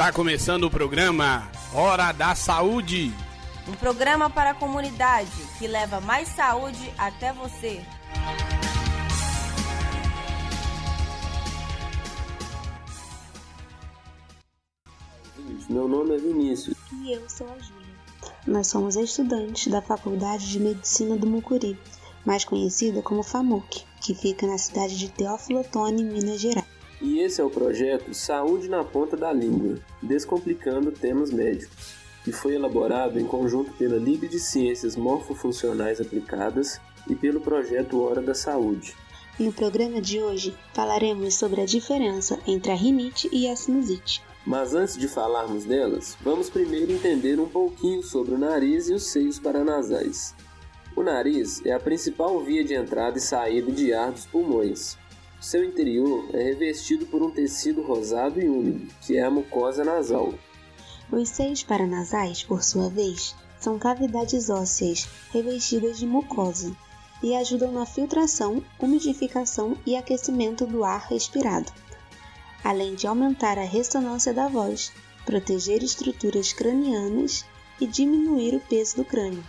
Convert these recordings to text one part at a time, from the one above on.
Está começando o programa Hora da Saúde. Um programa para a comunidade que leva mais saúde até você. Meu nome é Vinícius. E eu sou a Júlia. Nós somos estudantes da Faculdade de Medicina do Mucuri, mais conhecida como FAMUC, que fica na cidade de Teófilo Otoni, Minas Gerais. E esse é o projeto Saúde na Ponta da Língua, descomplicando temas médicos, que foi elaborado em conjunto pela Liga de Ciências Morfofuncionais Aplicadas e pelo projeto Hora da Saúde. No programa de hoje falaremos sobre a diferença entre a rinite e a sinusite. Mas antes de falarmos delas, vamos primeiro entender um pouquinho sobre o nariz e os seios paranasais. O nariz é a principal via de entrada e saída de ar dos pulmões. Seu interior é revestido por um tecido rosado e úmido, que é a mucosa nasal. Os seios paranasais, por sua vez, são cavidades ósseas revestidas de mucosa e ajudam na filtração, umidificação e aquecimento do ar respirado além de aumentar a ressonância da voz, proteger estruturas cranianas e diminuir o peso do crânio.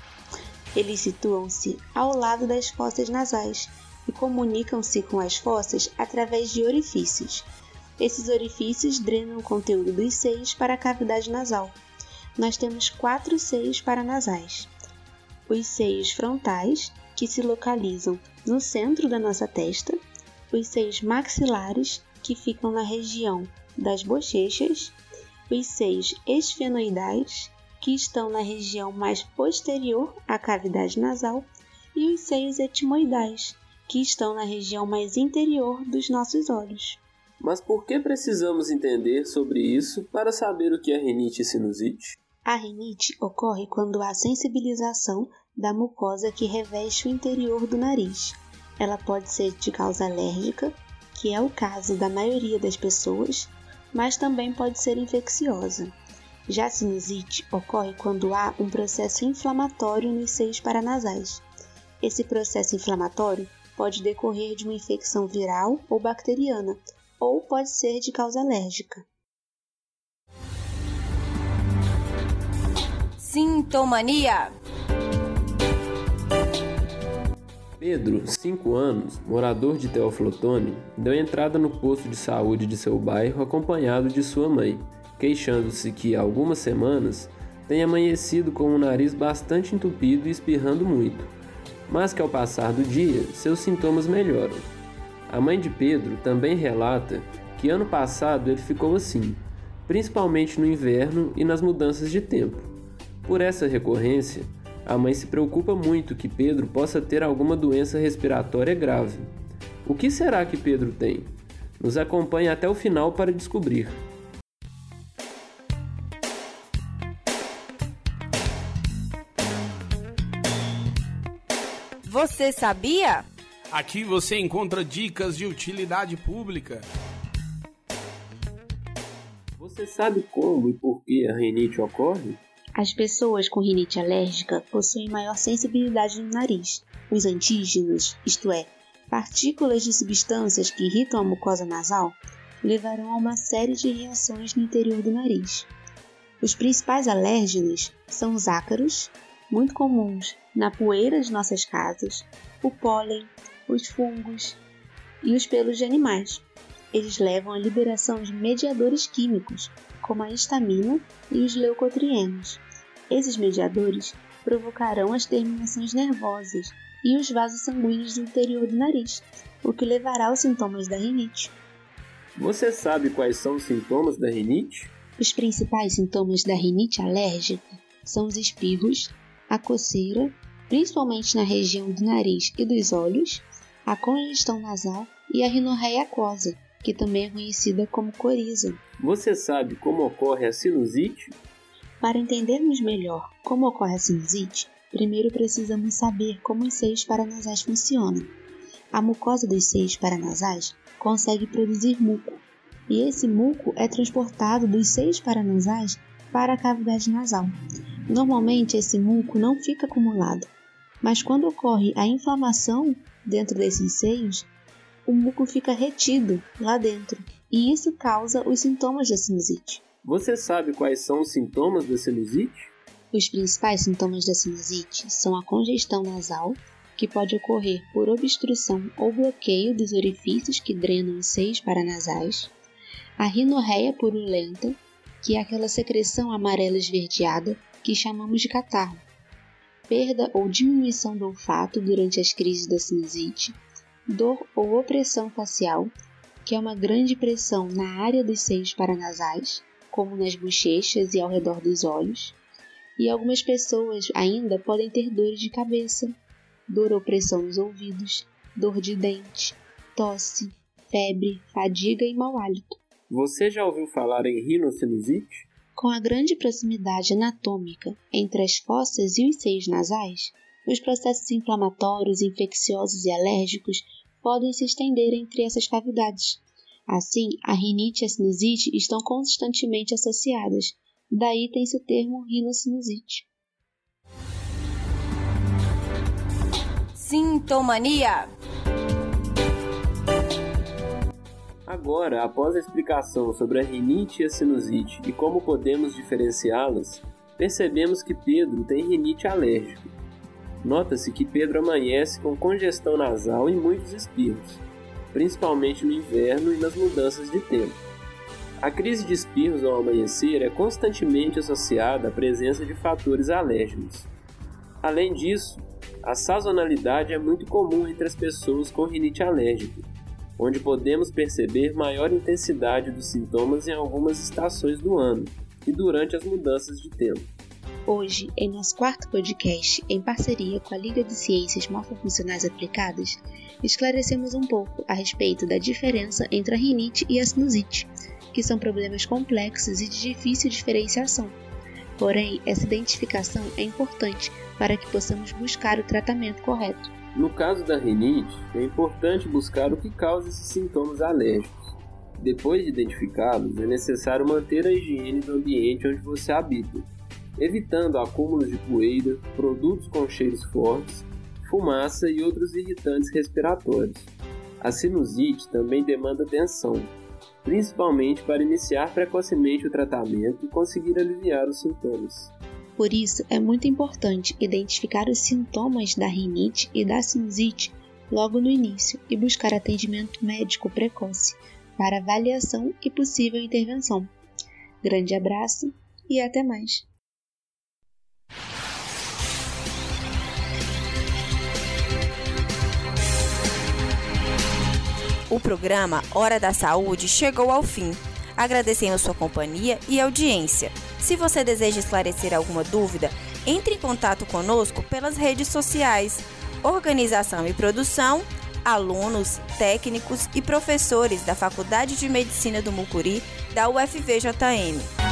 Eles situam-se ao lado das fossas nasais e comunicam-se com as fossas através de orifícios. Esses orifícios drenam o conteúdo dos seios para a cavidade nasal. Nós temos quatro seios paranasais: os seios frontais, que se localizam no centro da nossa testa, os seios maxilares, que ficam na região das bochechas, os seios esfenoidais, que estão na região mais posterior à cavidade nasal, e os seios etimoidais, que estão na região mais interior dos nossos olhos. Mas por que precisamos entender sobre isso para saber o que é rinite e sinusite? A rinite ocorre quando há sensibilização da mucosa que reveste o interior do nariz. Ela pode ser de causa alérgica, que é o caso da maioria das pessoas, mas também pode ser infecciosa. Já a sinusite ocorre quando há um processo inflamatório nos seios paranasais. Esse processo inflamatório pode decorrer de uma infecção viral ou bacteriana, ou pode ser de causa alérgica. Sintomania Pedro, 5 anos, morador de Teoflotone, deu entrada no posto de saúde de seu bairro acompanhado de sua mãe, queixando-se que há algumas semanas tem amanhecido com o nariz bastante entupido e espirrando muito, mas que ao passar do dia seus sintomas melhoram. A mãe de Pedro também relata que ano passado ele ficou assim, principalmente no inverno e nas mudanças de tempo. Por essa recorrência, a mãe se preocupa muito que Pedro possa ter alguma doença respiratória grave. O que será que Pedro tem? Nos acompanhe até o final para descobrir. Você sabia? Aqui você encontra dicas de utilidade pública. Você sabe como e por que a rinite ocorre? As pessoas com rinite alérgica possuem maior sensibilidade no nariz. Os antígenos, isto é, partículas de substâncias que irritam a mucosa nasal, levarão a uma série de reações no interior do nariz. Os principais alérgenos são os ácaros, muito comuns na poeira de nossas casas, o pólen, os fungos e os pelos de animais. Eles levam à liberação de mediadores químicos, como a histamina e os leucotrienos. Esses mediadores provocarão as terminações nervosas e os vasos sanguíneos do interior do nariz, o que levará aos sintomas da rinite. Você sabe quais são os sintomas da rinite? Os principais sintomas da rinite alérgica são os espirros, a coceira, principalmente na região do nariz e dos olhos, a congestão nasal e a rinorreia aquosa, que também é conhecida como coriza. Você sabe como ocorre a sinusite? Para entendermos melhor como ocorre a sinusite, primeiro precisamos saber como os seios paranasais funcionam. A mucosa dos seios paranasais consegue produzir muco, e esse muco é transportado dos seios paranasais para a cavidade nasal. Normalmente esse muco não fica acumulado, mas quando ocorre a inflamação dentro desses seios, o muco fica retido lá dentro, e isso causa os sintomas da sinusite. Você sabe quais são os sintomas da sinusite? Os principais sintomas da sinusite são a congestão nasal, que pode ocorrer por obstrução ou bloqueio dos orifícios que drenam os seios paranasais, a rinorreia purulenta, que é aquela secreção amarela esverdeada que chamamos de catarro, perda ou diminuição do olfato durante as crises da sinusite, dor ou opressão facial, que é uma grande pressão na área dos seios paranasais, como nas bochechas e ao redor dos olhos, e algumas pessoas ainda podem ter dores de cabeça, dor ou pressão nos ouvidos, dor de dente, tosse, febre, fadiga e mau hálito. Você já ouviu falar em rinocinusite? Com a grande proximidade anatômica entre as fossas e os seios nasais, os processos inflamatórios, infecciosos e alérgicos podem se estender entre essas cavidades. Assim, a rinite e a sinusite estão constantemente associadas, daí tem-se o termo rinocinusite. Sintomania Agora, após a explicação sobre a rinite e a sinusite e como podemos diferenciá-las, percebemos que Pedro tem rinite alérgica. Nota-se que Pedro amanhece com congestão nasal e muitos espirros, principalmente no inverno e nas mudanças de tempo. A crise de espirros ao amanhecer é constantemente associada à presença de fatores alérgenos. Além disso, a sazonalidade é muito comum entre as pessoas com rinite alérgica, onde podemos perceber maior intensidade dos sintomas em algumas estações do ano e durante as mudanças de tempo. Hoje, em nosso quarto podcast, em parceria com a Liga de Ciências Morfofuncionais Aplicadas, esclarecemos um pouco a respeito da diferença entre a rinite e a sinusite, que são problemas complexos e de difícil diferenciação. Porém, essa identificação é importante para que possamos buscar o tratamento correto. No caso da rinite, é importante buscar o que causa esses sintomas alérgicos. Depois de identificá-los, é necessário manter a higiene do ambiente onde você habita, evitando acúmulos de poeira, produtos com cheiros fortes, fumaça e outros irritantes respiratórios. A sinusite também demanda atenção, principalmente para iniciar precocemente o tratamento e conseguir aliviar os sintomas. Por isso, é muito importante identificar os sintomas da rinite e da sinusite logo no início e buscar atendimento médico precoce para avaliação e possível intervenção. Grande abraço e até mais! O programa Hora da Saúde chegou ao fim. Agradecemos sua companhia e audiência. Se você deseja esclarecer alguma dúvida, entre em contato conosco pelas redes sociais. Organização e produção, alunos, técnicos e professores da Faculdade de Medicina do Mucuri da UFVJM.